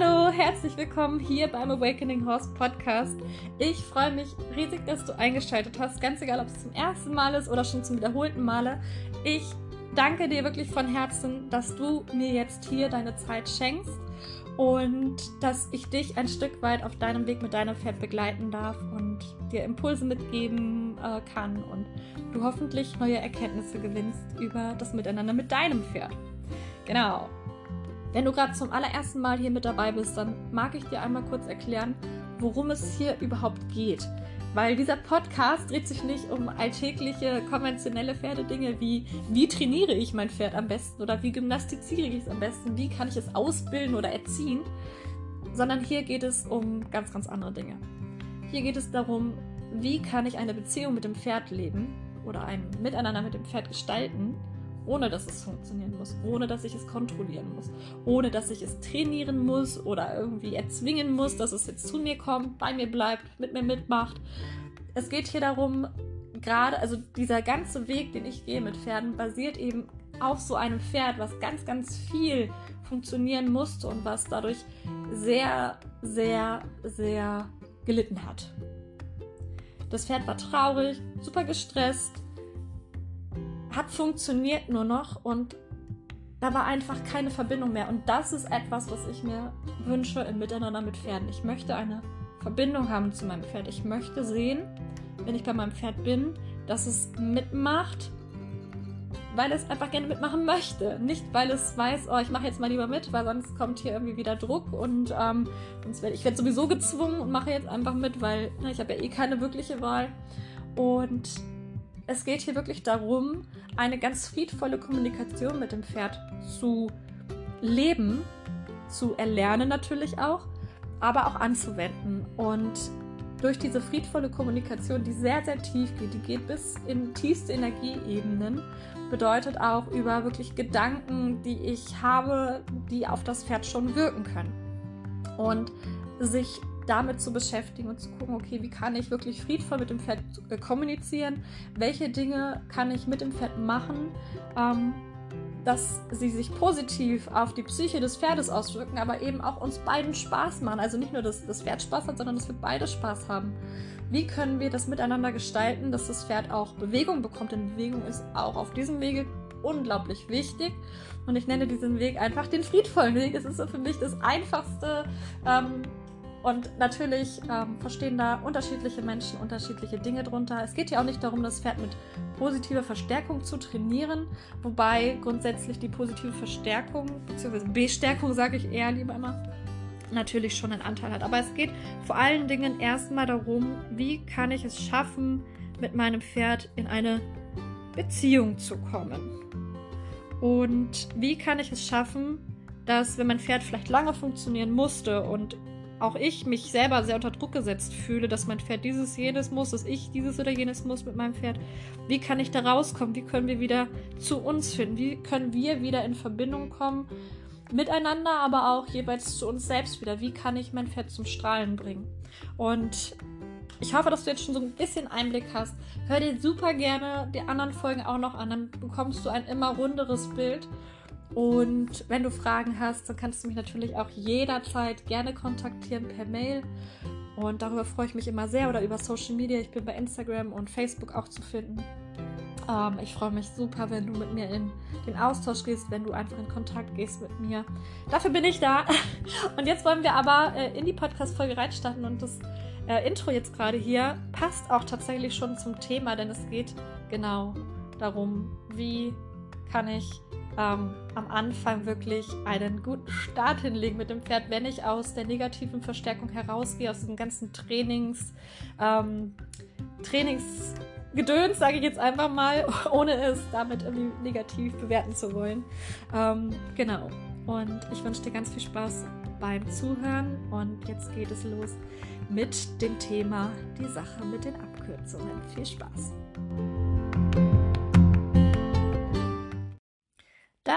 Hallo, herzlich willkommen hier beim Awakening Horse Podcast. Ich freue mich riesig, dass du eingeschaltet hast, ganz egal, ob es zum ersten Mal ist oder schon zum wiederholten Male. Ich danke dir wirklich von Herzen, dass du mir jetzt hier deine Zeit schenkst und dass ich dich ein Stück weit auf deinem Weg mit deinem Pferd begleiten darf und dir Impulse mitgeben äh, kann und du hoffentlich neue Erkenntnisse gewinnst über das Miteinander mit deinem Pferd. Genau. Wenn du gerade zum allerersten Mal hier mit dabei bist, dann mag ich dir einmal kurz erklären, worum es hier überhaupt geht. Weil dieser Podcast dreht sich nicht um alltägliche, konventionelle Pferdedinge wie, wie trainiere ich mein Pferd am besten oder wie gymnastiziere ich es am besten, wie kann ich es ausbilden oder erziehen, sondern hier geht es um ganz, ganz andere Dinge. Hier geht es darum, wie kann ich eine Beziehung mit dem Pferd leben oder ein Miteinander mit dem Pferd gestalten, ohne dass es funktionieren muss, ohne dass ich es kontrollieren muss, ohne dass ich es trainieren muss oder irgendwie erzwingen muss, dass es jetzt zu mir kommt, bei mir bleibt, mit mir mitmacht. Es geht hier darum, gerade, also dieser ganze Weg, den ich gehe mit Pferden, basiert eben auf so einem Pferd, was ganz, ganz viel funktionieren musste und was dadurch sehr, sehr, sehr gelitten hat. Das Pferd war traurig, super gestresst, hat funktioniert nur noch und da war einfach keine Verbindung mehr. Und das ist etwas, was ich mir wünsche im Miteinander mit Pferden. Ich möchte eine Verbindung haben zu meinem Pferd. Ich möchte sehen, wenn ich bei meinem Pferd bin, dass es mitmacht, weil es einfach gerne mitmachen möchte. Nicht, weil es weiß, oh, ich mache jetzt mal lieber mit, weil sonst kommt hier irgendwie wieder Druck und ähm, werd, ich werde sowieso gezwungen und mache jetzt einfach mit, weil na, ich habe ja eh keine wirkliche Wahl. Und es geht hier wirklich darum, eine ganz friedvolle Kommunikation mit dem Pferd zu leben, zu erlernen natürlich auch, aber auch anzuwenden. Und durch diese friedvolle Kommunikation, die sehr, sehr tief geht, die geht bis in tiefste Energieebenen, bedeutet auch über wirklich Gedanken, die ich habe, die auf das Pferd schon wirken können. Und sich damit zu beschäftigen und zu gucken, okay, wie kann ich wirklich friedvoll mit dem Pferd äh, kommunizieren? Welche Dinge kann ich mit dem Pferd machen, ähm, dass sie sich positiv auf die Psyche des Pferdes auswirken, aber eben auch uns beiden Spaß machen. Also nicht nur, dass das Pferd Spaß hat, sondern dass wir beide Spaß haben. Wie können wir das miteinander gestalten, dass das Pferd auch Bewegung bekommt? Denn Bewegung ist auch auf diesem Wege unglaublich wichtig. Und ich nenne diesen Weg einfach den friedvollen Weg. Es ist für mich das einfachste, ähm, und natürlich ähm, verstehen da unterschiedliche Menschen unterschiedliche Dinge drunter. Es geht ja auch nicht darum, das Pferd mit positiver Verstärkung zu trainieren, wobei grundsätzlich die positive Verstärkung, beziehungsweise Bestärkung, sage ich eher lieber immer, natürlich schon einen Anteil hat. Aber es geht vor allen Dingen erstmal darum, wie kann ich es schaffen, mit meinem Pferd in eine Beziehung zu kommen. Und wie kann ich es schaffen, dass wenn mein Pferd vielleicht lange funktionieren musste und auch ich mich selber sehr unter Druck gesetzt fühle, dass mein Pferd dieses, jenes muss, dass ich dieses oder jenes muss mit meinem Pferd. Wie kann ich da rauskommen? Wie können wir wieder zu uns finden? Wie können wir wieder in Verbindung kommen miteinander, aber auch jeweils zu uns selbst wieder? Wie kann ich mein Pferd zum Strahlen bringen? Und ich hoffe, dass du jetzt schon so ein bisschen Einblick hast. Hör dir super gerne die anderen Folgen auch noch an, dann bekommst du ein immer runderes Bild. Und wenn du Fragen hast, dann kannst du mich natürlich auch jederzeit gerne kontaktieren per Mail. Und darüber freue ich mich immer sehr oder über Social Media. Ich bin bei Instagram und Facebook auch zu finden. Ähm, ich freue mich super, wenn du mit mir in den Austausch gehst, wenn du einfach in Kontakt gehst mit mir. Dafür bin ich da. Und jetzt wollen wir aber äh, in die Podcast-Folge reinstarten. Und das äh, Intro jetzt gerade hier passt auch tatsächlich schon zum Thema, denn es geht genau darum, wie kann ich ähm, am Anfang wirklich einen guten Start hinlegen mit dem Pferd, wenn ich aus der negativen Verstärkung herausgehe, aus diesem ganzen Trainings, ähm, Trainingsgedöns, sage ich jetzt einfach mal, ohne es damit irgendwie negativ bewerten zu wollen. Ähm, genau. Und ich wünsche dir ganz viel Spaß beim Zuhören und jetzt geht es los mit dem Thema die Sache mit den Abkürzungen. Viel Spaß!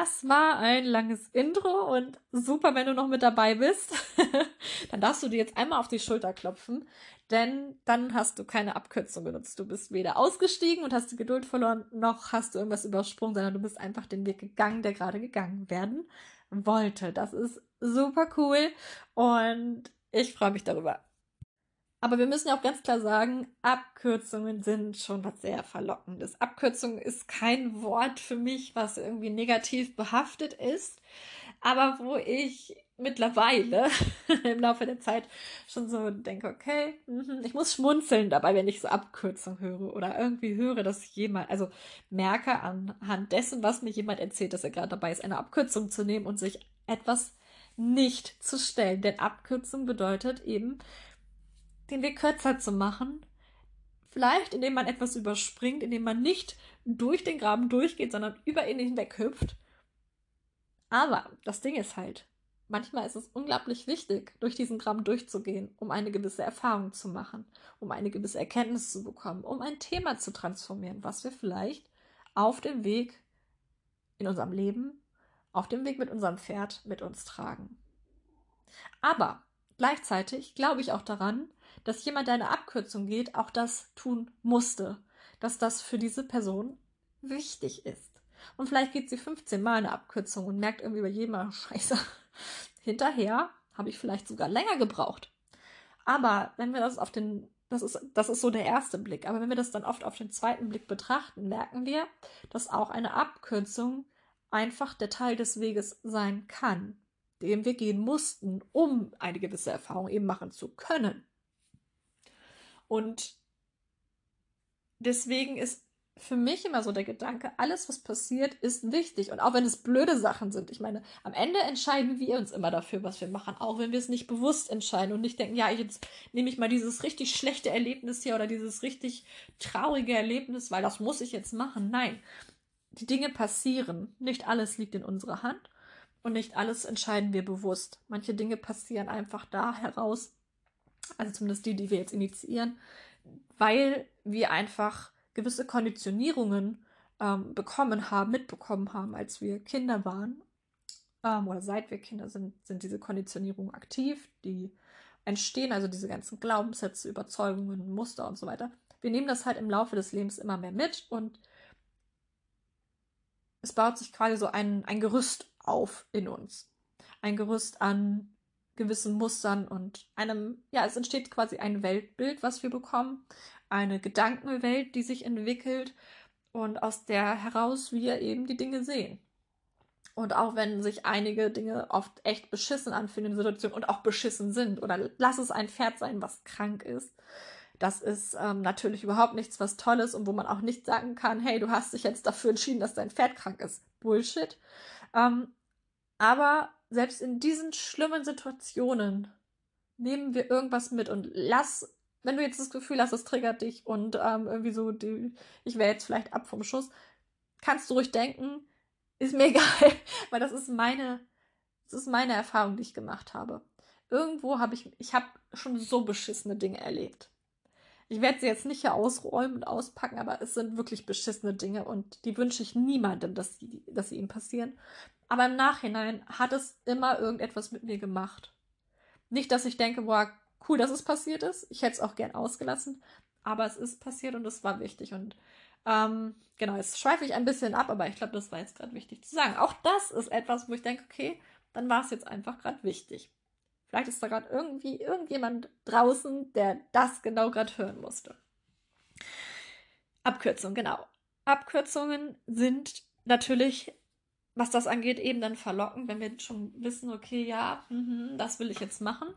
Das war ein langes Intro und super, wenn du noch mit dabei bist. dann darfst du dir jetzt einmal auf die Schulter klopfen, denn dann hast du keine Abkürzung benutzt. Du bist weder ausgestiegen und hast die Geduld verloren, noch hast du irgendwas übersprungen, sondern du bist einfach den Weg gegangen, der gerade gegangen werden wollte. Das ist super cool und ich freue mich darüber. Aber wir müssen ja auch ganz klar sagen, Abkürzungen sind schon was sehr Verlockendes. Abkürzung ist kein Wort für mich, was irgendwie negativ behaftet ist, aber wo ich mittlerweile im Laufe der Zeit schon so denke, okay, mhm, ich muss schmunzeln dabei, wenn ich so Abkürzung höre oder irgendwie höre, dass jemand, also merke anhand dessen, was mir jemand erzählt, dass er gerade dabei ist, eine Abkürzung zu nehmen und sich etwas nicht zu stellen. Denn Abkürzung bedeutet eben, den Weg kürzer zu machen. Vielleicht, indem man etwas überspringt, indem man nicht durch den Graben durchgeht, sondern über ihn hinweg hüpft. Aber das Ding ist halt, manchmal ist es unglaublich wichtig, durch diesen Graben durchzugehen, um eine gewisse Erfahrung zu machen, um eine gewisse Erkenntnis zu bekommen, um ein Thema zu transformieren, was wir vielleicht auf dem Weg in unserem Leben, auf dem Weg mit unserem Pferd mit uns tragen. Aber gleichzeitig glaube ich auch daran, dass jemand, der eine Abkürzung geht, auch das tun musste. Dass das für diese Person wichtig ist. Und vielleicht geht sie 15 Mal eine Abkürzung und merkt irgendwie bei jedem Mal, scheiße, hinterher habe ich vielleicht sogar länger gebraucht. Aber wenn wir das auf den, das ist, das ist so der erste Blick, aber wenn wir das dann oft auf den zweiten Blick betrachten, merken wir, dass auch eine Abkürzung einfach der Teil des Weges sein kann, den wir gehen mussten, um eine gewisse Erfahrung eben machen zu können. Und deswegen ist für mich immer so der Gedanke, alles, was passiert, ist wichtig. Und auch wenn es blöde Sachen sind. Ich meine, am Ende entscheiden wir uns immer dafür, was wir machen. Auch wenn wir es nicht bewusst entscheiden und nicht denken, ja, jetzt nehme ich mal dieses richtig schlechte Erlebnis hier oder dieses richtig traurige Erlebnis, weil das muss ich jetzt machen. Nein, die Dinge passieren. Nicht alles liegt in unserer Hand und nicht alles entscheiden wir bewusst. Manche Dinge passieren einfach da heraus, also zumindest die, die wir jetzt initiieren, weil wir einfach gewisse Konditionierungen ähm, bekommen haben, mitbekommen haben, als wir Kinder waren ähm, oder seit wir Kinder sind, sind diese Konditionierungen aktiv, die entstehen, also diese ganzen Glaubenssätze, Überzeugungen, Muster und so weiter. Wir nehmen das halt im Laufe des Lebens immer mehr mit und es baut sich quasi so ein, ein Gerüst auf in uns. Ein Gerüst an gewissen Mustern und einem, ja, es entsteht quasi ein Weltbild, was wir bekommen, eine Gedankenwelt, die sich entwickelt und aus der heraus wir eben die Dinge sehen. Und auch wenn sich einige Dinge oft echt beschissen anfühlen in Situationen und auch beschissen sind, oder lass es ein Pferd sein, was krank ist, das ist ähm, natürlich überhaupt nichts, was Tolles und wo man auch nicht sagen kann, hey, du hast dich jetzt dafür entschieden, dass dein Pferd krank ist. Bullshit. Ähm, aber selbst in diesen schlimmen Situationen nehmen wir irgendwas mit und lass, wenn du jetzt das Gefühl hast, es triggert dich und ähm, irgendwie so, die, ich wäre jetzt vielleicht ab vom Schuss, kannst du ruhig denken, ist mir egal, weil das ist meine, das ist meine Erfahrung, die ich gemacht habe. Irgendwo habe ich, ich habe schon so beschissene Dinge erlebt. Ich werde sie jetzt nicht hier ausräumen und auspacken, aber es sind wirklich beschissene Dinge und die wünsche ich niemandem, dass, die, dass sie ihm passieren. Aber im Nachhinein hat es immer irgendetwas mit mir gemacht. Nicht, dass ich denke, boah, cool, dass es passiert ist. Ich hätte es auch gern ausgelassen, aber es ist passiert und es war wichtig. Und ähm, genau, jetzt schweife ich ein bisschen ab, aber ich glaube, das war jetzt gerade wichtig zu sagen. Auch das ist etwas, wo ich denke, okay, dann war es jetzt einfach gerade wichtig. Vielleicht ist da gerade irgendwie irgendjemand draußen, der das genau gerade hören musste. Abkürzung, genau. Abkürzungen sind natürlich, was das angeht, eben dann verlockend, wenn wir schon wissen, okay, ja, mh, das will ich jetzt machen.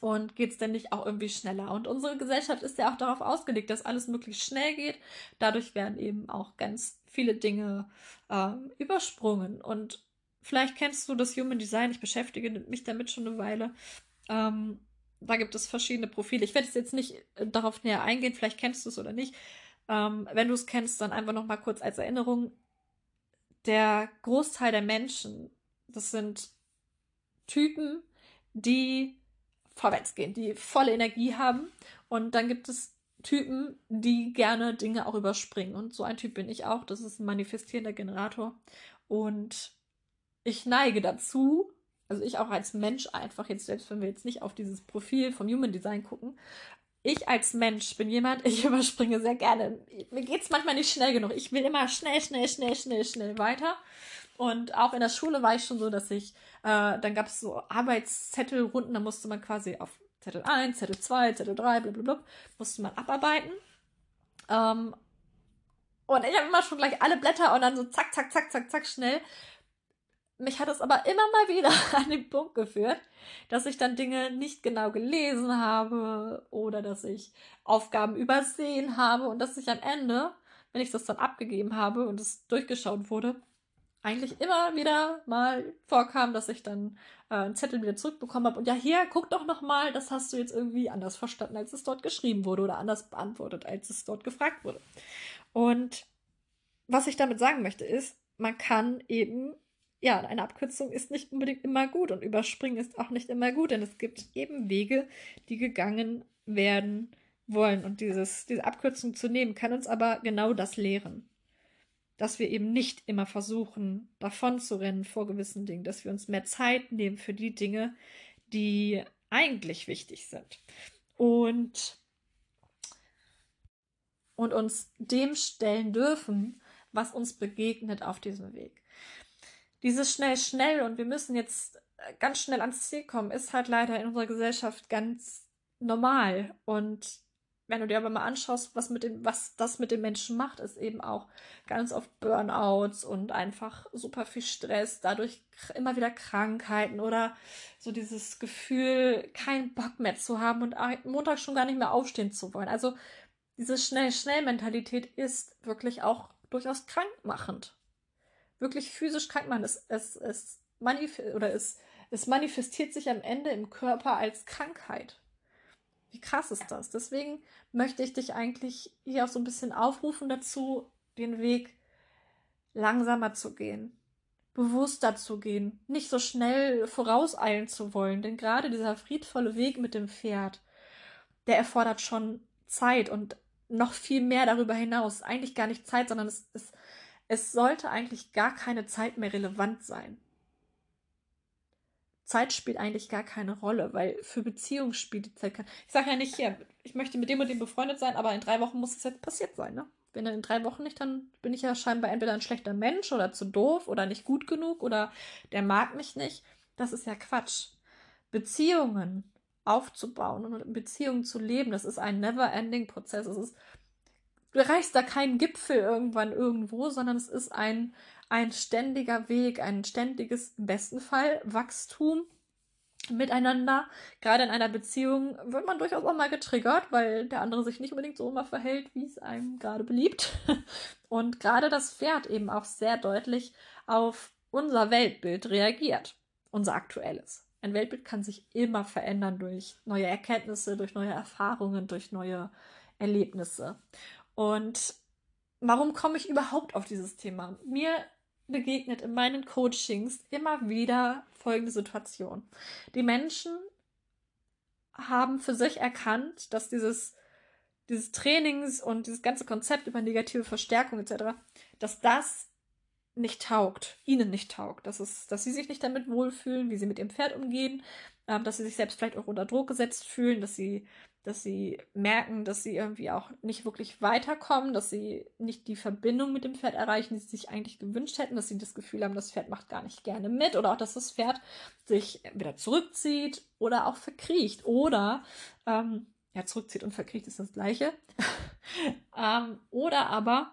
Und geht es denn nicht auch irgendwie schneller? Und unsere Gesellschaft ist ja auch darauf ausgelegt, dass alles möglichst schnell geht. Dadurch werden eben auch ganz viele Dinge äh, übersprungen. Und Vielleicht kennst du das Human Design. Ich beschäftige mich damit schon eine Weile. Ähm, da gibt es verschiedene Profile. Ich werde jetzt nicht äh, darauf näher eingehen. Vielleicht kennst du es oder nicht. Ähm, wenn du es kennst, dann einfach noch mal kurz als Erinnerung. Der Großteil der Menschen, das sind Typen, die vorwärts gehen, die volle Energie haben. Und dann gibt es Typen, die gerne Dinge auch überspringen. Und so ein Typ bin ich auch. Das ist ein manifestierender Generator. Und ich neige dazu, also ich auch als Mensch einfach jetzt, selbst wenn wir jetzt nicht auf dieses Profil vom Human Design gucken, ich als Mensch bin jemand, ich überspringe sehr gerne. Mir geht es manchmal nicht schnell genug. Ich will immer schnell, schnell, schnell, schnell, schnell weiter. Und auch in der Schule war ich schon so, dass ich, äh, dann gab es so Arbeitszettelrunden, da musste man quasi auf Zettel 1, Zettel 2, Zettel 3, blablabla, musste man abarbeiten. Ähm, und ich habe immer schon gleich alle Blätter und dann so zack, zack, zack, zack, zack, schnell. Mich hat es aber immer mal wieder an den Punkt geführt, dass ich dann Dinge nicht genau gelesen habe oder dass ich Aufgaben übersehen habe und dass ich am Ende, wenn ich das dann abgegeben habe und es durchgeschaut wurde, eigentlich immer wieder mal vorkam, dass ich dann äh, einen Zettel wieder zurückbekommen habe und ja, hier, guck doch noch mal, das hast du jetzt irgendwie anders verstanden, als es dort geschrieben wurde oder anders beantwortet, als es dort gefragt wurde. Und was ich damit sagen möchte ist, man kann eben, ja, eine Abkürzung ist nicht unbedingt immer gut und überspringen ist auch nicht immer gut, denn es gibt eben Wege, die gegangen werden wollen und dieses, diese Abkürzung zu nehmen, kann uns aber genau das lehren dass wir eben nicht immer versuchen, davon zu rennen vor gewissen Dingen, dass wir uns mehr Zeit nehmen für die Dinge, die eigentlich wichtig sind. Und, und uns dem stellen dürfen, was uns begegnet auf diesem Weg. Dieses schnell, schnell und wir müssen jetzt ganz schnell ans Ziel kommen, ist halt leider in unserer Gesellschaft ganz normal. Und wenn du dir aber mal anschaust, was, mit dem, was das mit den Menschen macht, ist eben auch ganz oft Burnouts und einfach super viel Stress, dadurch immer wieder Krankheiten oder so dieses Gefühl, keinen Bock mehr zu haben und Montag schon gar nicht mehr aufstehen zu wollen. Also diese Schnell-Schnell-Mentalität ist wirklich auch durchaus krankmachend. Wirklich physisch krankmachend. Es, es, es, manif oder es, es manifestiert sich am Ende im Körper als Krankheit. Wie krass ist das? Deswegen möchte ich dich eigentlich hier auch so ein bisschen aufrufen dazu, den Weg langsamer zu gehen, bewusster zu gehen, nicht so schnell vorauseilen zu wollen. Denn gerade dieser friedvolle Weg mit dem Pferd, der erfordert schon Zeit und noch viel mehr darüber hinaus. Eigentlich gar nicht Zeit, sondern es, es, es sollte eigentlich gar keine Zeit mehr relevant sein. Zeit spielt eigentlich gar keine Rolle, weil für Beziehungen spielt die Zeit keine. Ich sage ja nicht hier, ich möchte mit dem und dem befreundet sein, aber in drei Wochen muss es jetzt passiert sein, ne? Wenn in drei Wochen nicht, dann bin ich ja scheinbar entweder ein schlechter Mensch oder zu doof oder nicht gut genug oder der mag mich nicht. Das ist ja Quatsch. Beziehungen aufzubauen und Beziehungen zu leben, das ist ein never-ending Prozess. Es ist, du erreichst da keinen Gipfel irgendwann irgendwo, sondern es ist ein ein ständiger Weg, ein ständiges, im besten Fall, Wachstum miteinander. Gerade in einer Beziehung wird man durchaus auch mal getriggert, weil der andere sich nicht unbedingt so immer verhält, wie es einem gerade beliebt. Und gerade das Pferd eben auch sehr deutlich auf unser Weltbild reagiert, unser aktuelles. Ein Weltbild kann sich immer verändern durch neue Erkenntnisse, durch neue Erfahrungen, durch neue Erlebnisse. Und warum komme ich überhaupt auf dieses Thema? Mir begegnet in meinen Coachings immer wieder folgende Situation. Die Menschen haben für sich erkannt, dass dieses, dieses Trainings und dieses ganze Konzept über negative Verstärkung etc., dass das nicht taugt, ihnen nicht taugt, dass, es, dass sie sich nicht damit wohlfühlen, wie sie mit ihrem Pferd umgehen, äh, dass sie sich selbst vielleicht auch unter Druck gesetzt fühlen, dass sie dass sie merken, dass sie irgendwie auch nicht wirklich weiterkommen, dass sie nicht die Verbindung mit dem Pferd erreichen, die sie sich eigentlich gewünscht hätten, dass sie das Gefühl haben, das Pferd macht gar nicht gerne mit oder auch, dass das Pferd sich wieder zurückzieht oder auch verkriecht oder ähm, ja, zurückzieht und verkriecht ist das gleiche. ähm, oder aber,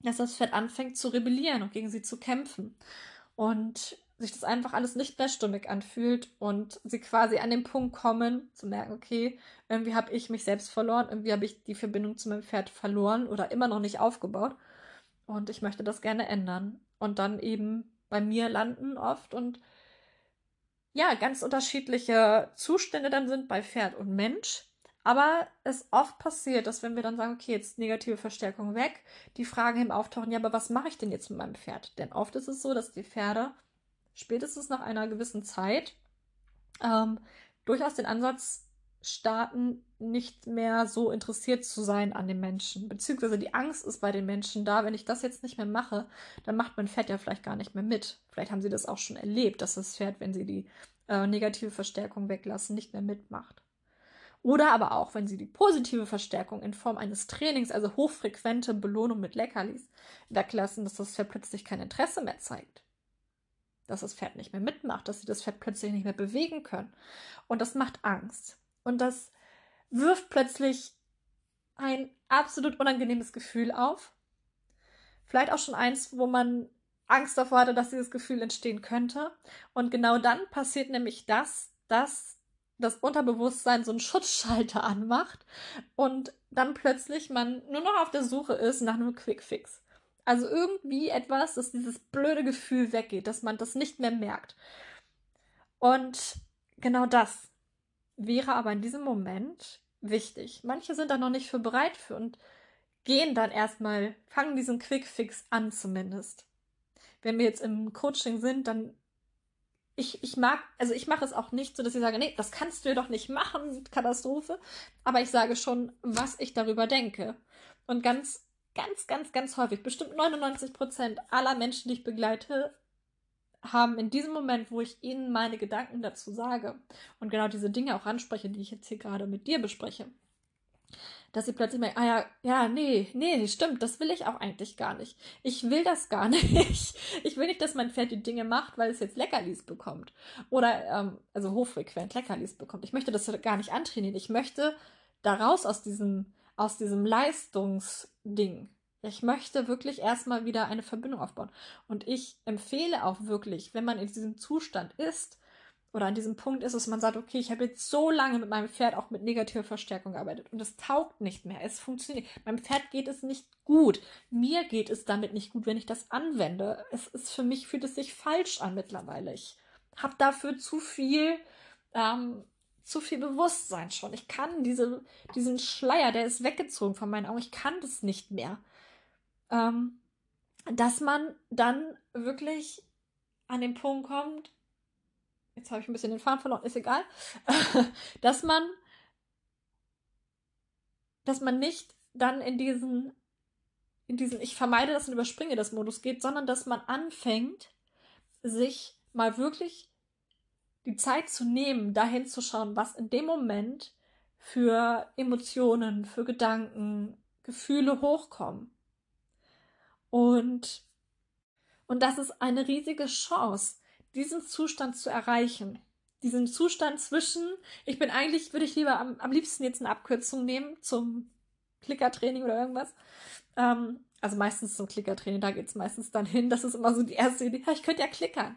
dass das Pferd anfängt zu rebellieren und gegen sie zu kämpfen. Und sich das einfach alles nicht mehr stimmig anfühlt und sie quasi an den Punkt kommen, zu merken, okay, irgendwie habe ich mich selbst verloren, irgendwie habe ich die Verbindung zu meinem Pferd verloren oder immer noch nicht aufgebaut und ich möchte das gerne ändern und dann eben bei mir landen oft und ja, ganz unterschiedliche Zustände dann sind bei Pferd und Mensch. Aber es oft passiert, dass wenn wir dann sagen, okay, jetzt negative Verstärkung weg, die Fragen eben auftauchen, ja, aber was mache ich denn jetzt mit meinem Pferd? Denn oft ist es so, dass die Pferde spätestens nach einer gewissen Zeit ähm, durchaus den Ansatz starten, nicht mehr so interessiert zu sein an den Menschen. Beziehungsweise die Angst ist bei den Menschen da, wenn ich das jetzt nicht mehr mache, dann macht mein Pferd ja vielleicht gar nicht mehr mit. Vielleicht haben sie das auch schon erlebt, dass das Pferd, wenn sie die äh, negative Verstärkung weglassen, nicht mehr mitmacht. Oder aber auch, wenn sie die positive Verstärkung in Form eines Trainings, also hochfrequente Belohnung mit Leckerlis, weglassen, dass das Pferd plötzlich kein Interesse mehr zeigt. Dass das Pferd nicht mehr mitmacht, dass sie das Pferd plötzlich nicht mehr bewegen können. Und das macht Angst. Und das wirft plötzlich ein absolut unangenehmes Gefühl auf. Vielleicht auch schon eins, wo man Angst davor hatte, dass dieses Gefühl entstehen könnte. Und genau dann passiert nämlich das, dass das Unterbewusstsein so einen Schutzschalter anmacht und dann plötzlich man nur noch auf der Suche ist nach einem Quickfix. Also irgendwie etwas, dass dieses blöde Gefühl weggeht, dass man das nicht mehr merkt. Und genau das wäre aber in diesem Moment wichtig. Manche sind da noch nicht für bereit für und gehen dann erstmal, fangen diesen Quickfix an zumindest. Wenn wir jetzt im Coaching sind, dann ich, ich mag, also ich mache es auch nicht so, dass ich sage, nee, das kannst du ja doch nicht machen, Katastrophe. Aber ich sage schon, was ich darüber denke. Und ganz, ganz, ganz, ganz häufig, bestimmt 99 Prozent aller Menschen, die ich begleite, haben in diesem Moment, wo ich ihnen meine Gedanken dazu sage und genau diese Dinge auch anspreche, die ich jetzt hier gerade mit dir bespreche, dass sie plötzlich merken, ah ja, ja, nee, nee, stimmt, das will ich auch eigentlich gar nicht. Ich will das gar nicht. Ich will nicht, dass mein Pferd die Dinge macht, weil es jetzt Leckerlis bekommt. Oder, ähm, also hochfrequent Leckerlis bekommt. Ich möchte das gar nicht antrainieren. Ich möchte daraus aus diesem, aus diesem Leistungsding. Ich möchte wirklich erstmal wieder eine Verbindung aufbauen. Und ich empfehle auch wirklich, wenn man in diesem Zustand ist, oder an diesem Punkt ist, dass man sagt, okay, ich habe jetzt so lange mit meinem Pferd auch mit negativer Verstärkung gearbeitet und es taugt nicht mehr. Es funktioniert. Meinem Pferd geht es nicht gut. Mir geht es damit nicht gut, wenn ich das anwende. Es ist für mich fühlt es sich falsch an mittlerweile. Ich habe dafür zu viel, ähm, zu viel Bewusstsein schon. Ich kann diese, diesen Schleier, der ist weggezogen von meinen Augen. Ich kann das nicht mehr. Ähm, dass man dann wirklich an den Punkt kommt, jetzt habe ich ein bisschen den Faden verloren, ist egal, dass man, dass man nicht dann in diesen, in diesen, ich vermeide das und überspringe das Modus geht, sondern dass man anfängt, sich mal wirklich die Zeit zu nehmen, dahin zu schauen, was in dem Moment für Emotionen, für Gedanken, Gefühle hochkommen. Und, und das ist eine riesige Chance, diesen Zustand zu erreichen. Diesen Zustand zwischen, ich bin eigentlich, würde ich lieber am, am liebsten jetzt eine Abkürzung nehmen zum Klickertraining oder irgendwas. Ähm, also meistens zum Klickertraining, da geht es meistens dann hin. Das ist immer so die erste Idee. Ich könnte ja klickern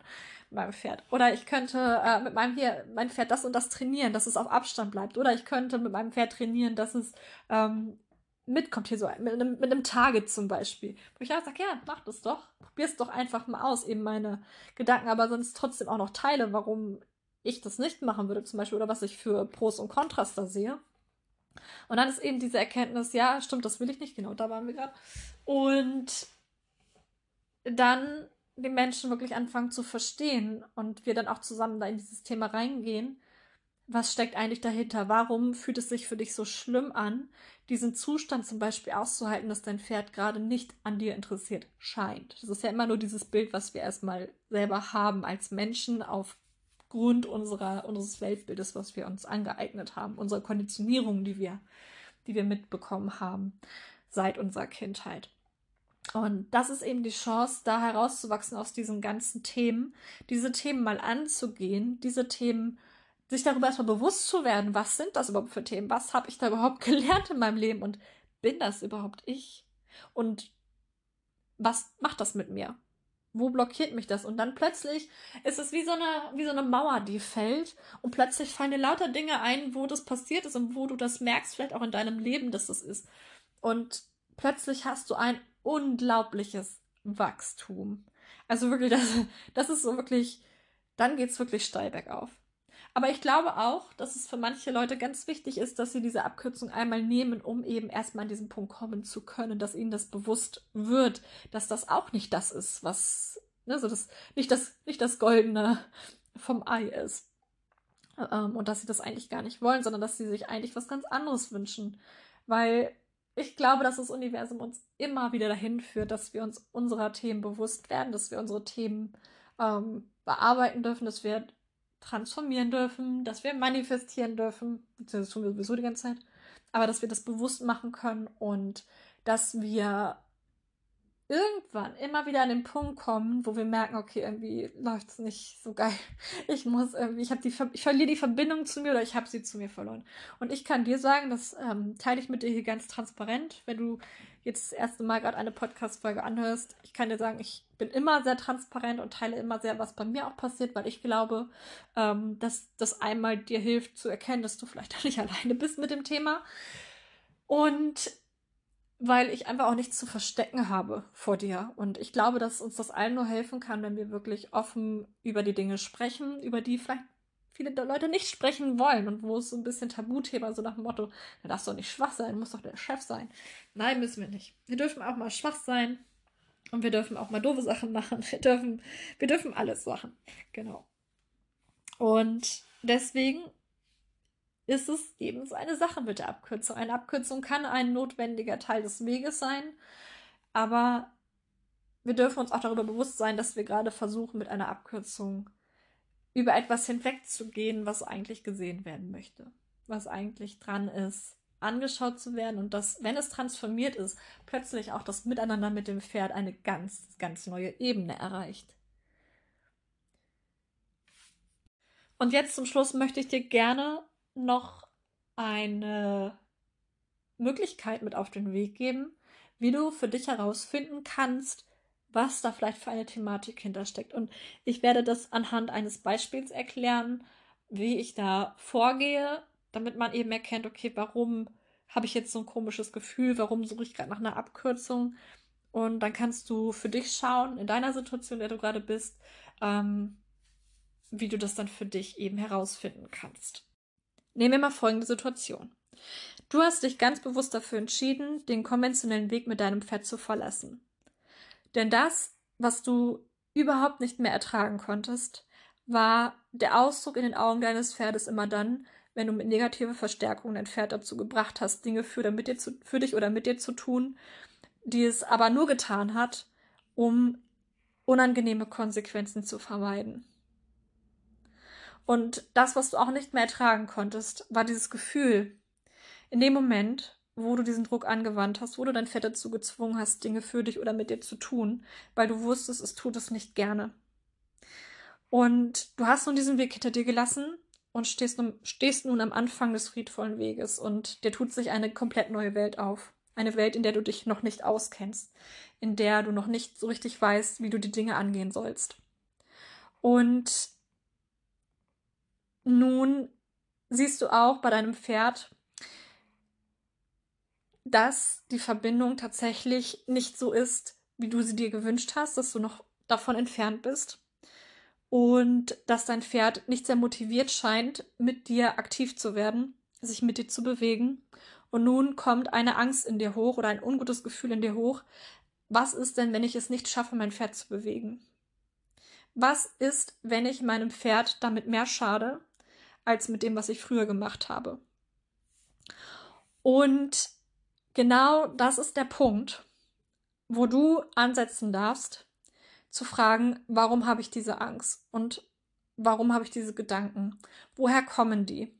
mit meinem Pferd. Oder ich könnte äh, mit meinem hier, mein Pferd das und das trainieren, dass es auf Abstand bleibt. Oder ich könnte mit meinem Pferd trainieren, dass es ähm, mitkommt hier so mit einem, mit einem Target zum Beispiel. Wo ich auch sage, ja, mach das doch. Probier es doch einfach mal aus, eben meine Gedanken, aber sonst trotzdem auch noch teile, warum ich das nicht machen würde, zum Beispiel, oder was ich für Pros und Kontras da sehe. Und dann ist eben diese Erkenntnis, ja, stimmt, das will ich nicht, genau, da waren wir gerade. Und dann die Menschen wirklich anfangen zu verstehen und wir dann auch zusammen da in dieses Thema reingehen was steckt eigentlich dahinter? Warum fühlt es sich für dich so schlimm an, diesen Zustand zum Beispiel auszuhalten, dass dein Pferd gerade nicht an dir interessiert scheint? Das ist ja immer nur dieses Bild, was wir erstmal selber haben als Menschen aufgrund unserer, unseres Weltbildes, was wir uns angeeignet haben, unserer Konditionierung, die wir, die wir mitbekommen haben seit unserer Kindheit. Und das ist eben die Chance, da herauszuwachsen aus diesen ganzen Themen, diese Themen mal anzugehen, diese Themen sich darüber erstmal bewusst zu werden, was sind das überhaupt für Themen, was habe ich da überhaupt gelernt in meinem Leben und bin das überhaupt ich? Und was macht das mit mir? Wo blockiert mich das? Und dann plötzlich ist es wie so eine, wie so eine Mauer, die fällt und plötzlich fallen dir lauter Dinge ein, wo das passiert ist und wo du das merkst, vielleicht auch in deinem Leben, dass das ist. Und plötzlich hast du ein unglaubliches Wachstum. Also wirklich, das, das ist so wirklich, dann geht's wirklich steil bergauf. Aber ich glaube auch, dass es für manche Leute ganz wichtig ist, dass sie diese Abkürzung einmal nehmen, um eben erstmal an diesen Punkt kommen zu können, dass ihnen das bewusst wird, dass das auch nicht das ist, was, ne, so das, nicht das, nicht das Goldene vom Ei ist. ähm, und dass sie das eigentlich gar nicht wollen, sondern dass sie sich eigentlich was ganz anderes wünschen. Weil ich glaube, dass das Universum uns immer wieder dahin führt, dass wir uns unserer Themen bewusst werden, dass wir unsere Themen ähm, bearbeiten dürfen, dass wir transformieren dürfen, dass wir manifestieren dürfen, beziehungsweise tun wir sowieso die ganze Zeit, aber dass wir das bewusst machen können und dass wir irgendwann immer wieder an den Punkt kommen, wo wir merken, okay, irgendwie läuft es nicht so geil. Ich muss irgendwie, ich ich verliere die Verbindung zu mir oder ich habe sie zu mir verloren. Und ich kann dir sagen, das ähm, teile ich mit dir hier ganz transparent, wenn du jetzt das erste Mal gerade eine Podcast-Folge anhörst. Ich kann dir sagen, ich bin immer sehr transparent und teile immer sehr, was bei mir auch passiert, weil ich glaube, ähm, dass das einmal dir hilft zu erkennen, dass du vielleicht nicht alleine bist mit dem Thema. Und weil ich einfach auch nichts zu verstecken habe vor dir. Und ich glaube, dass uns das allen nur helfen kann, wenn wir wirklich offen über die Dinge sprechen, über die vielleicht viele Leute nicht sprechen wollen und wo es so ein bisschen Tabuthema, so nach dem Motto, da darfst du nicht schwach sein, muss doch der Chef sein. Nein, müssen wir nicht. Wir dürfen auch mal schwach sein und wir dürfen auch mal doofe Sachen machen. Wir dürfen, wir dürfen alles machen. Genau. Und deswegen ist es eben so eine Sache mit der Abkürzung. Eine Abkürzung kann ein notwendiger Teil des Weges sein, aber wir dürfen uns auch darüber bewusst sein, dass wir gerade versuchen, mit einer Abkürzung über etwas hinwegzugehen, was eigentlich gesehen werden möchte, was eigentlich dran ist, angeschaut zu werden und dass, wenn es transformiert ist, plötzlich auch das Miteinander mit dem Pferd eine ganz, ganz neue Ebene erreicht. Und jetzt zum Schluss möchte ich dir gerne noch eine Möglichkeit mit auf den Weg geben, wie du für dich herausfinden kannst, was da vielleicht für eine Thematik hintersteckt. Und ich werde das anhand eines Beispiels erklären, wie ich da vorgehe, damit man eben erkennt, okay, warum habe ich jetzt so ein komisches Gefühl, warum suche ich gerade nach einer Abkürzung. Und dann kannst du für dich schauen, in deiner Situation, in der du gerade bist, ähm, wie du das dann für dich eben herausfinden kannst. Nehmen wir mal folgende Situation. Du hast dich ganz bewusst dafür entschieden, den konventionellen Weg mit deinem Pferd zu verlassen. Denn das, was du überhaupt nicht mehr ertragen konntest, war der Ausdruck in den Augen deines Pferdes immer dann, wenn du mit negativer Verstärkung dein Pferd dazu gebracht hast, Dinge für, damit dir zu, für dich oder mit dir zu tun, die es aber nur getan hat, um unangenehme Konsequenzen zu vermeiden. Und das, was du auch nicht mehr ertragen konntest, war dieses Gefühl, in dem Moment, wo du diesen Druck angewandt hast, wo du dein Pferd dazu gezwungen hast, Dinge für dich oder mit dir zu tun, weil du wusstest, es tut es nicht gerne. Und du hast nun diesen Weg hinter dir gelassen und stehst nun, stehst nun am Anfang des friedvollen Weges und dir tut sich eine komplett neue Welt auf. Eine Welt, in der du dich noch nicht auskennst, in der du noch nicht so richtig weißt, wie du die Dinge angehen sollst. Und nun siehst du auch bei deinem Pferd, dass die Verbindung tatsächlich nicht so ist, wie du sie dir gewünscht hast, dass du noch davon entfernt bist und dass dein Pferd nicht sehr motiviert scheint, mit dir aktiv zu werden, sich mit dir zu bewegen. Und nun kommt eine Angst in dir hoch oder ein ungutes Gefühl in dir hoch. Was ist denn, wenn ich es nicht schaffe, mein Pferd zu bewegen? Was ist, wenn ich meinem Pferd damit mehr schade, als mit dem, was ich früher gemacht habe. Und genau das ist der Punkt, wo du ansetzen darfst, zu fragen, warum habe ich diese Angst und warum habe ich diese Gedanken? Woher kommen die?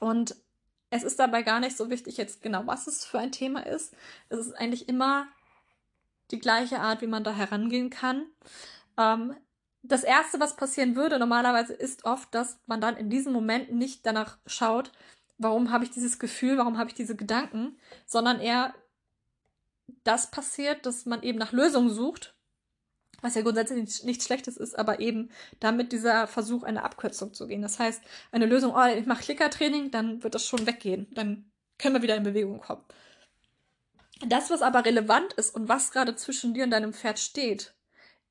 Und es ist dabei gar nicht so wichtig jetzt genau, was es für ein Thema ist. Es ist eigentlich immer die gleiche Art, wie man da herangehen kann. Ähm, das Erste, was passieren würde normalerweise, ist oft, dass man dann in diesem Moment nicht danach schaut, warum habe ich dieses Gefühl, warum habe ich diese Gedanken, sondern eher das passiert, dass man eben nach Lösungen sucht, was ja grundsätzlich nichts Schlechtes ist, aber eben damit dieser Versuch, eine Abkürzung zu gehen. Das heißt, eine Lösung, oh, ich mache Klickertraining, dann wird das schon weggehen, dann können wir wieder in Bewegung kommen. Das, was aber relevant ist und was gerade zwischen dir und deinem Pferd steht,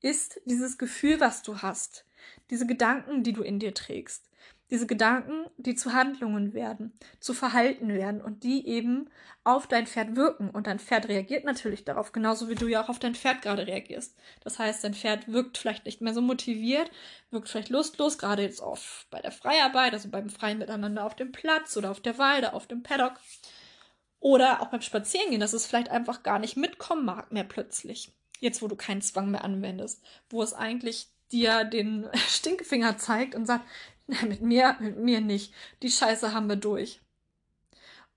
ist dieses Gefühl, was du hast, diese Gedanken, die du in dir trägst, diese Gedanken, die zu Handlungen werden, zu Verhalten werden und die eben auf dein Pferd wirken. Und dein Pferd reagiert natürlich darauf, genauso wie du ja auch auf dein Pferd gerade reagierst. Das heißt, dein Pferd wirkt vielleicht nicht mehr so motiviert, wirkt vielleicht lustlos, gerade jetzt auf bei der Freiarbeit, also beim freien Miteinander auf dem Platz oder auf der Weide, auf dem Paddock. Oder auch beim Spazierengehen, dass es vielleicht einfach gar nicht mitkommen mag mehr plötzlich. Jetzt, wo du keinen Zwang mehr anwendest, wo es eigentlich dir den Stinkefinger zeigt und sagt, mit mir, mit mir nicht. Die Scheiße haben wir durch.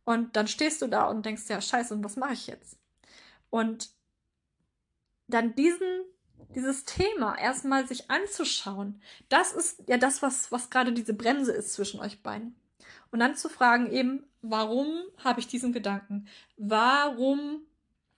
Und dann stehst du da und denkst, ja, scheiße, und was mache ich jetzt? Und dann diesen, dieses Thema erstmal sich anzuschauen, das ist ja das, was, was gerade diese Bremse ist zwischen euch beiden. Und dann zu fragen eben, warum habe ich diesen Gedanken? Warum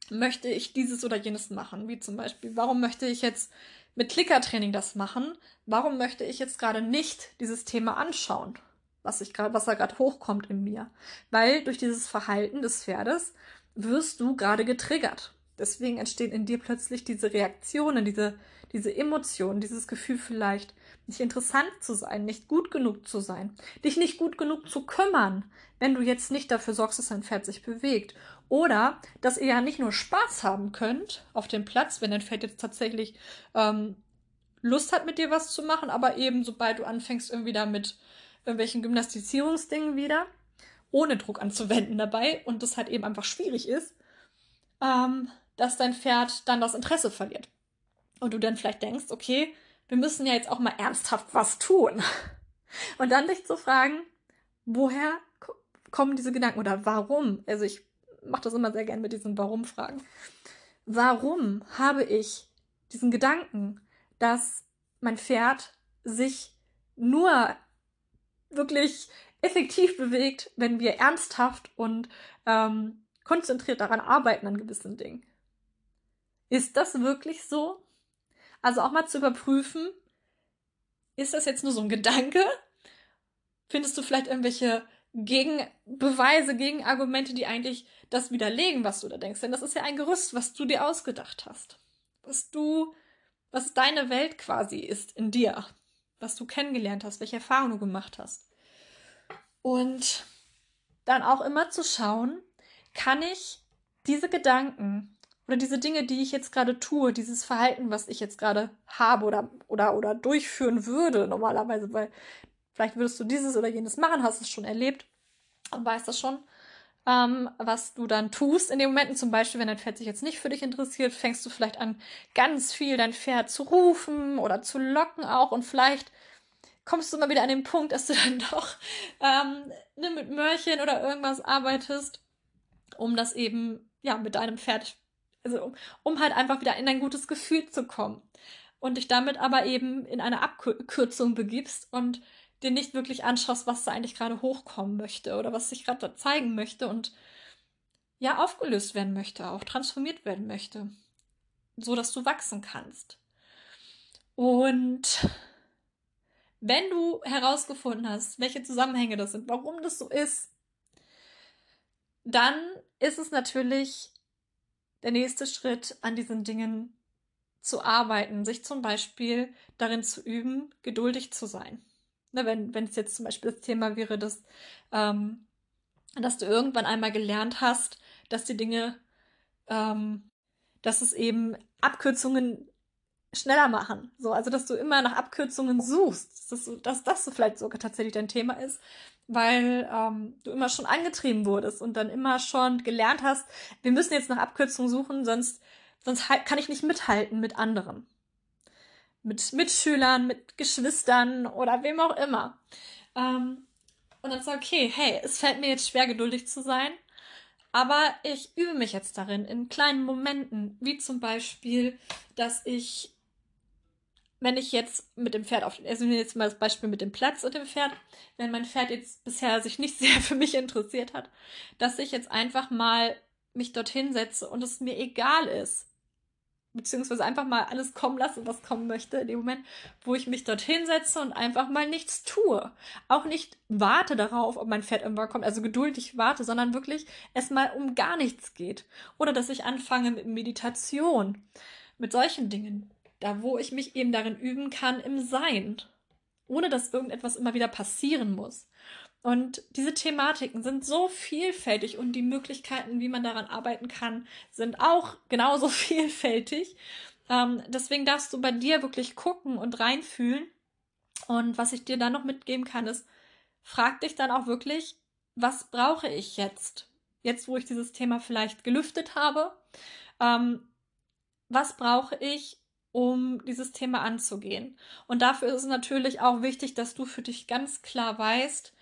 möchte ich dieses oder jenes machen? Wie zum Beispiel, warum möchte ich jetzt mit Klickertraining das machen, warum möchte ich jetzt gerade nicht dieses Thema anschauen, was ich gerade, was da gerade hochkommt in mir? Weil durch dieses Verhalten des Pferdes wirst du gerade getriggert. Deswegen entstehen in dir plötzlich diese Reaktionen, diese, diese Emotionen, dieses Gefühl vielleicht, nicht interessant zu sein, nicht gut genug zu sein, dich nicht gut genug zu kümmern, wenn du jetzt nicht dafür sorgst, dass dein Pferd sich bewegt. Oder dass ihr ja nicht nur Spaß haben könnt auf dem Platz, wenn dein Pferd jetzt tatsächlich ähm, Lust hat, mit dir was zu machen, aber eben sobald du anfängst, irgendwie da mit irgendwelchen Gymnastizierungsdingen wieder, ohne Druck anzuwenden dabei und das halt eben einfach schwierig ist, ähm, dass dein Pferd dann das Interesse verliert. Und du dann vielleicht denkst, okay, wir müssen ja jetzt auch mal ernsthaft was tun. Und dann dich zu fragen, woher kommen diese Gedanken oder warum? Also ich mache das immer sehr gern mit diesen Warum-Fragen. Warum habe ich diesen Gedanken, dass mein Pferd sich nur wirklich effektiv bewegt, wenn wir ernsthaft und ähm, konzentriert daran arbeiten an gewissen Dingen? Ist das wirklich so? Also auch mal zu überprüfen, ist das jetzt nur so ein Gedanke? Findest du vielleicht irgendwelche Gegenbeweise, Gegenargumente, die eigentlich das widerlegen, was du da denkst? Denn das ist ja ein Gerüst, was du dir ausgedacht hast. Was du, was deine Welt quasi ist in dir. Was du kennengelernt hast, welche Erfahrungen du gemacht hast. Und dann auch immer zu schauen, kann ich diese Gedanken oder diese Dinge, die ich jetzt gerade tue, dieses Verhalten, was ich jetzt gerade habe oder, oder, oder durchführen würde normalerweise, weil vielleicht würdest du dieses oder jenes machen, hast es schon erlebt und weißt das schon, ähm, was du dann tust in den Momenten. Zum Beispiel, wenn dein Pferd sich jetzt nicht für dich interessiert, fängst du vielleicht an, ganz viel dein Pferd zu rufen oder zu locken auch und vielleicht kommst du immer wieder an den Punkt, dass du dann doch ähm, ne, mit Mörchen oder irgendwas arbeitest, um das eben ja mit deinem Pferd also um, um halt einfach wieder in ein gutes Gefühl zu kommen. Und dich damit aber eben in eine Abkürzung begibst und dir nicht wirklich anschaust, was da eigentlich gerade hochkommen möchte oder was sich gerade zeigen möchte und ja, aufgelöst werden möchte, auch transformiert werden möchte, so dass du wachsen kannst. Und wenn du herausgefunden hast, welche Zusammenhänge das sind, warum das so ist, dann ist es natürlich der nächste Schritt, an diesen Dingen zu arbeiten, sich zum Beispiel darin zu üben, geduldig zu sein. Ne, wenn, wenn es jetzt zum Beispiel das Thema wäre, dass, ähm, dass du irgendwann einmal gelernt hast, dass die Dinge, ähm, dass es eben Abkürzungen schneller machen. So, also dass du immer nach Abkürzungen suchst, dass, dass das vielleicht sogar tatsächlich dein Thema ist, weil ähm, du immer schon angetrieben wurdest und dann immer schon gelernt hast, wir müssen jetzt nach Abkürzungen suchen, sonst, sonst halt, kann ich nicht mithalten mit anderen. Mit Mitschülern, mit Geschwistern oder wem auch immer. Ähm, und dann sag, okay, hey, es fällt mir jetzt schwer, geduldig zu sein. Aber ich übe mich jetzt darin in kleinen Momenten, wie zum Beispiel, dass ich wenn ich jetzt mit dem Pferd auf, also jetzt mal das Beispiel mit dem Platz und dem Pferd, wenn mein Pferd jetzt bisher sich nicht sehr für mich interessiert hat, dass ich jetzt einfach mal mich dorthin setze und es mir egal ist, beziehungsweise einfach mal alles kommen lasse, was kommen möchte, in dem Moment, wo ich mich dorthin setze und einfach mal nichts tue. Auch nicht warte darauf, ob mein Pferd irgendwann kommt, also geduldig warte, sondern wirklich erstmal um gar nichts geht. Oder dass ich anfange mit Meditation, mit solchen Dingen da wo ich mich eben darin üben kann im Sein. ohne dass irgendetwas immer wieder passieren muss. Und diese Thematiken sind so vielfältig und die Möglichkeiten, wie man daran arbeiten kann, sind auch genauso vielfältig. Ähm, deswegen darfst du bei dir wirklich gucken und reinfühlen. Und was ich dir dann noch mitgeben kann, ist, frag dich dann auch wirklich, was brauche ich jetzt? Jetzt, wo ich dieses Thema vielleicht gelüftet habe, ähm, was brauche ich, um dieses Thema anzugehen? Und dafür ist es natürlich auch wichtig, dass du für dich ganz klar weißt,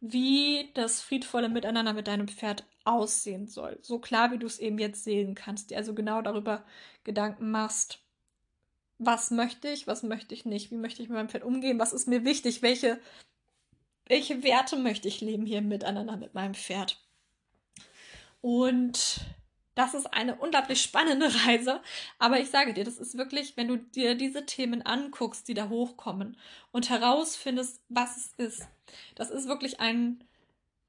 wie das friedvolle Miteinander mit deinem Pferd aussehen soll. So klar, wie du es eben jetzt sehen kannst. Dir also genau darüber Gedanken machst, was möchte ich, was möchte ich nicht, wie möchte ich mit meinem Pferd umgehen, was ist mir wichtig, welche, welche Werte möchte ich leben hier miteinander mit meinem Pferd. Und das ist eine unglaublich spannende Reise. Aber ich sage dir, das ist wirklich, wenn du dir diese Themen anguckst, die da hochkommen und herausfindest, was es ist. Das ist wirklich ein,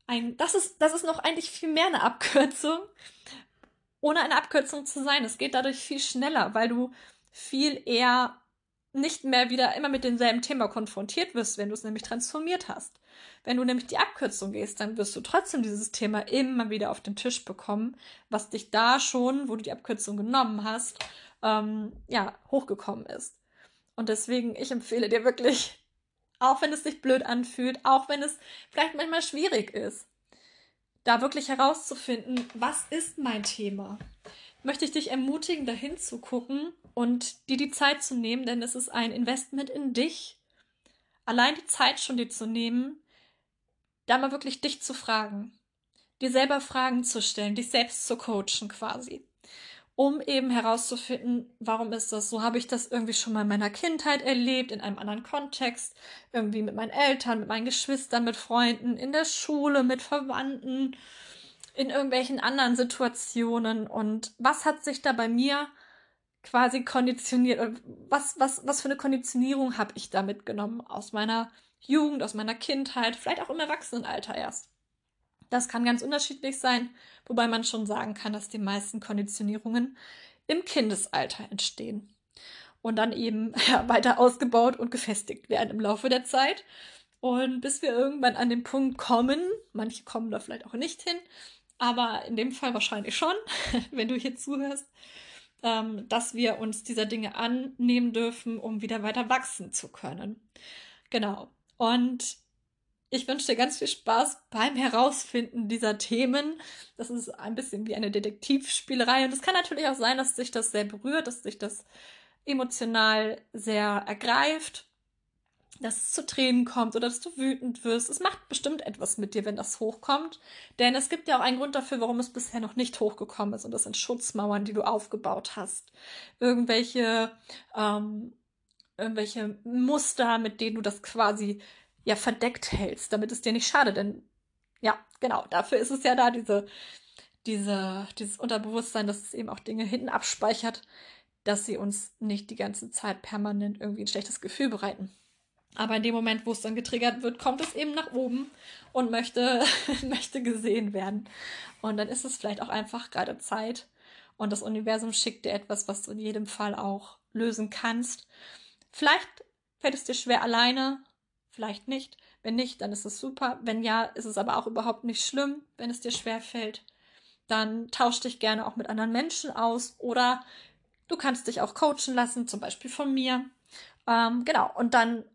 ein, das ist, das ist noch eigentlich viel mehr eine Abkürzung, ohne eine Abkürzung zu sein. Es geht dadurch viel schneller, weil du viel eher nicht mehr wieder immer mit demselben Thema konfrontiert wirst, wenn du es nämlich transformiert hast. Wenn du nämlich die Abkürzung gehst, dann wirst du trotzdem dieses Thema immer wieder auf den Tisch bekommen, was dich da schon, wo du die Abkürzung genommen hast, ähm, ja, hochgekommen ist. Und deswegen, ich empfehle dir wirklich, auch wenn es sich blöd anfühlt, auch wenn es vielleicht manchmal schwierig ist, da wirklich herauszufinden, was ist mein Thema? Möchte ich dich ermutigen, dahin zu gucken und dir die Zeit zu nehmen, denn es ist ein Investment in dich. Allein die Zeit schon dir zu nehmen, da mal wirklich dich zu fragen, dir selber Fragen zu stellen, dich selbst zu coachen quasi, um eben herauszufinden, warum ist das so? Habe ich das irgendwie schon mal in meiner Kindheit erlebt, in einem anderen Kontext, irgendwie mit meinen Eltern, mit meinen Geschwistern, mit Freunden, in der Schule, mit Verwandten, in irgendwelchen anderen Situationen und was hat sich da bei mir quasi konditioniert und was, was, was für eine Konditionierung habe ich da mitgenommen aus meiner Jugend, aus meiner Kindheit, vielleicht auch im Erwachsenenalter erst. Das kann ganz unterschiedlich sein, wobei man schon sagen kann, dass die meisten Konditionierungen im Kindesalter entstehen und dann eben ja, weiter ausgebaut und gefestigt werden im Laufe der Zeit. Und bis wir irgendwann an den Punkt kommen, manche kommen da vielleicht auch nicht hin, aber in dem Fall wahrscheinlich schon, wenn du hier zuhörst, ähm, dass wir uns dieser Dinge annehmen dürfen, um wieder weiter wachsen zu können. Genau. Und ich wünsche dir ganz viel Spaß beim Herausfinden dieser Themen. Das ist ein bisschen wie eine Detektivspielerei. Und es kann natürlich auch sein, dass sich das sehr berührt, dass sich das emotional sehr ergreift, dass es zu Tränen kommt oder dass du wütend wirst. Es macht bestimmt etwas mit dir, wenn das hochkommt. Denn es gibt ja auch einen Grund dafür, warum es bisher noch nicht hochgekommen ist. Und das sind Schutzmauern, die du aufgebaut hast. Irgendwelche ähm, irgendwelche Muster, mit denen du das quasi ja verdeckt hältst, damit es dir nicht schadet. Denn ja, genau, dafür ist es ja da, diese, diese, dieses Unterbewusstsein, dass es eben auch Dinge hinten abspeichert, dass sie uns nicht die ganze Zeit permanent irgendwie ein schlechtes Gefühl bereiten. Aber in dem Moment, wo es dann getriggert wird, kommt es eben nach oben und möchte, möchte gesehen werden. Und dann ist es vielleicht auch einfach gerade Zeit. Und das Universum schickt dir etwas, was du in jedem Fall auch lösen kannst. Vielleicht fällt es dir schwer alleine, vielleicht nicht. Wenn nicht, dann ist es super. Wenn ja, ist es aber auch überhaupt nicht schlimm, wenn es dir schwer fällt. Dann tausch dich gerne auch mit anderen Menschen aus oder du kannst dich auch coachen lassen, zum Beispiel von mir. Ähm, genau, und dann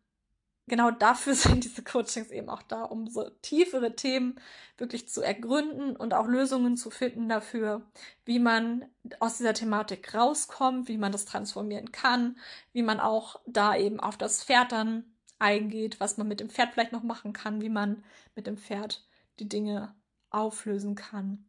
genau dafür sind diese Coachings eben auch da, um so tiefere Themen wirklich zu ergründen und auch Lösungen zu finden dafür, wie man aus dieser Thematik rauskommt, wie man das transformieren kann, wie man auch da eben auf das Pferd dann eingeht, was man mit dem Pferd vielleicht noch machen kann, wie man mit dem Pferd die Dinge auflösen kann.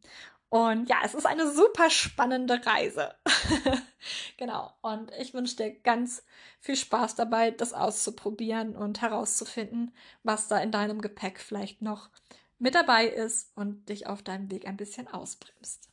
Und ja, es ist eine super spannende Reise. genau. Und ich wünsche dir ganz viel Spaß dabei, das auszuprobieren und herauszufinden, was da in deinem Gepäck vielleicht noch mit dabei ist und dich auf deinem Weg ein bisschen ausbremst.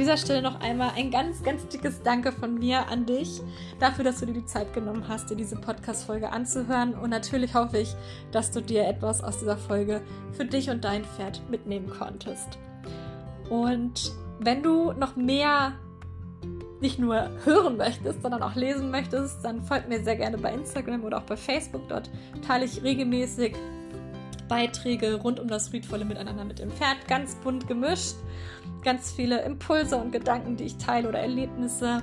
Dieser Stelle noch einmal ein ganz, ganz dickes Danke von mir an dich dafür, dass du dir die Zeit genommen hast, dir diese Podcast-Folge anzuhören. Und natürlich hoffe ich, dass du dir etwas aus dieser Folge für dich und dein Pferd mitnehmen konntest. Und wenn du noch mehr nicht nur hören möchtest, sondern auch lesen möchtest, dann folgt mir sehr gerne bei Instagram oder auch bei Facebook. Dort teile ich regelmäßig Beiträge rund um das friedvolle Miteinander mit dem Pferd, ganz bunt gemischt. Ganz viele Impulse und Gedanken, die ich teile oder Erlebnisse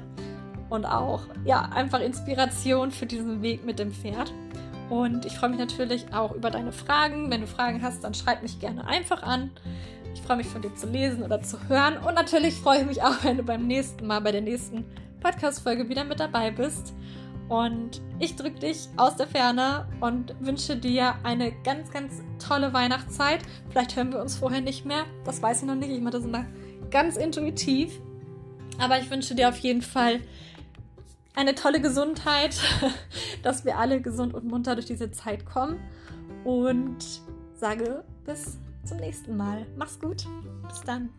und auch ja, einfach Inspiration für diesen Weg mit dem Pferd. Und ich freue mich natürlich auch über deine Fragen. Wenn du Fragen hast, dann schreib mich gerne einfach an. Ich freue mich von dir zu lesen oder zu hören. Und natürlich freue ich mich auch, wenn du beim nächsten Mal bei der nächsten Podcast-Folge wieder mit dabei bist. Und ich drücke dich aus der Ferne und wünsche dir eine ganz, ganz tolle Weihnachtszeit. Vielleicht hören wir uns vorher nicht mehr. Das weiß ich noch nicht. Ich mache das immer ganz intuitiv. Aber ich wünsche dir auf jeden Fall eine tolle Gesundheit, dass wir alle gesund und munter durch diese Zeit kommen. Und sage bis zum nächsten Mal. Mach's gut. Bis dann.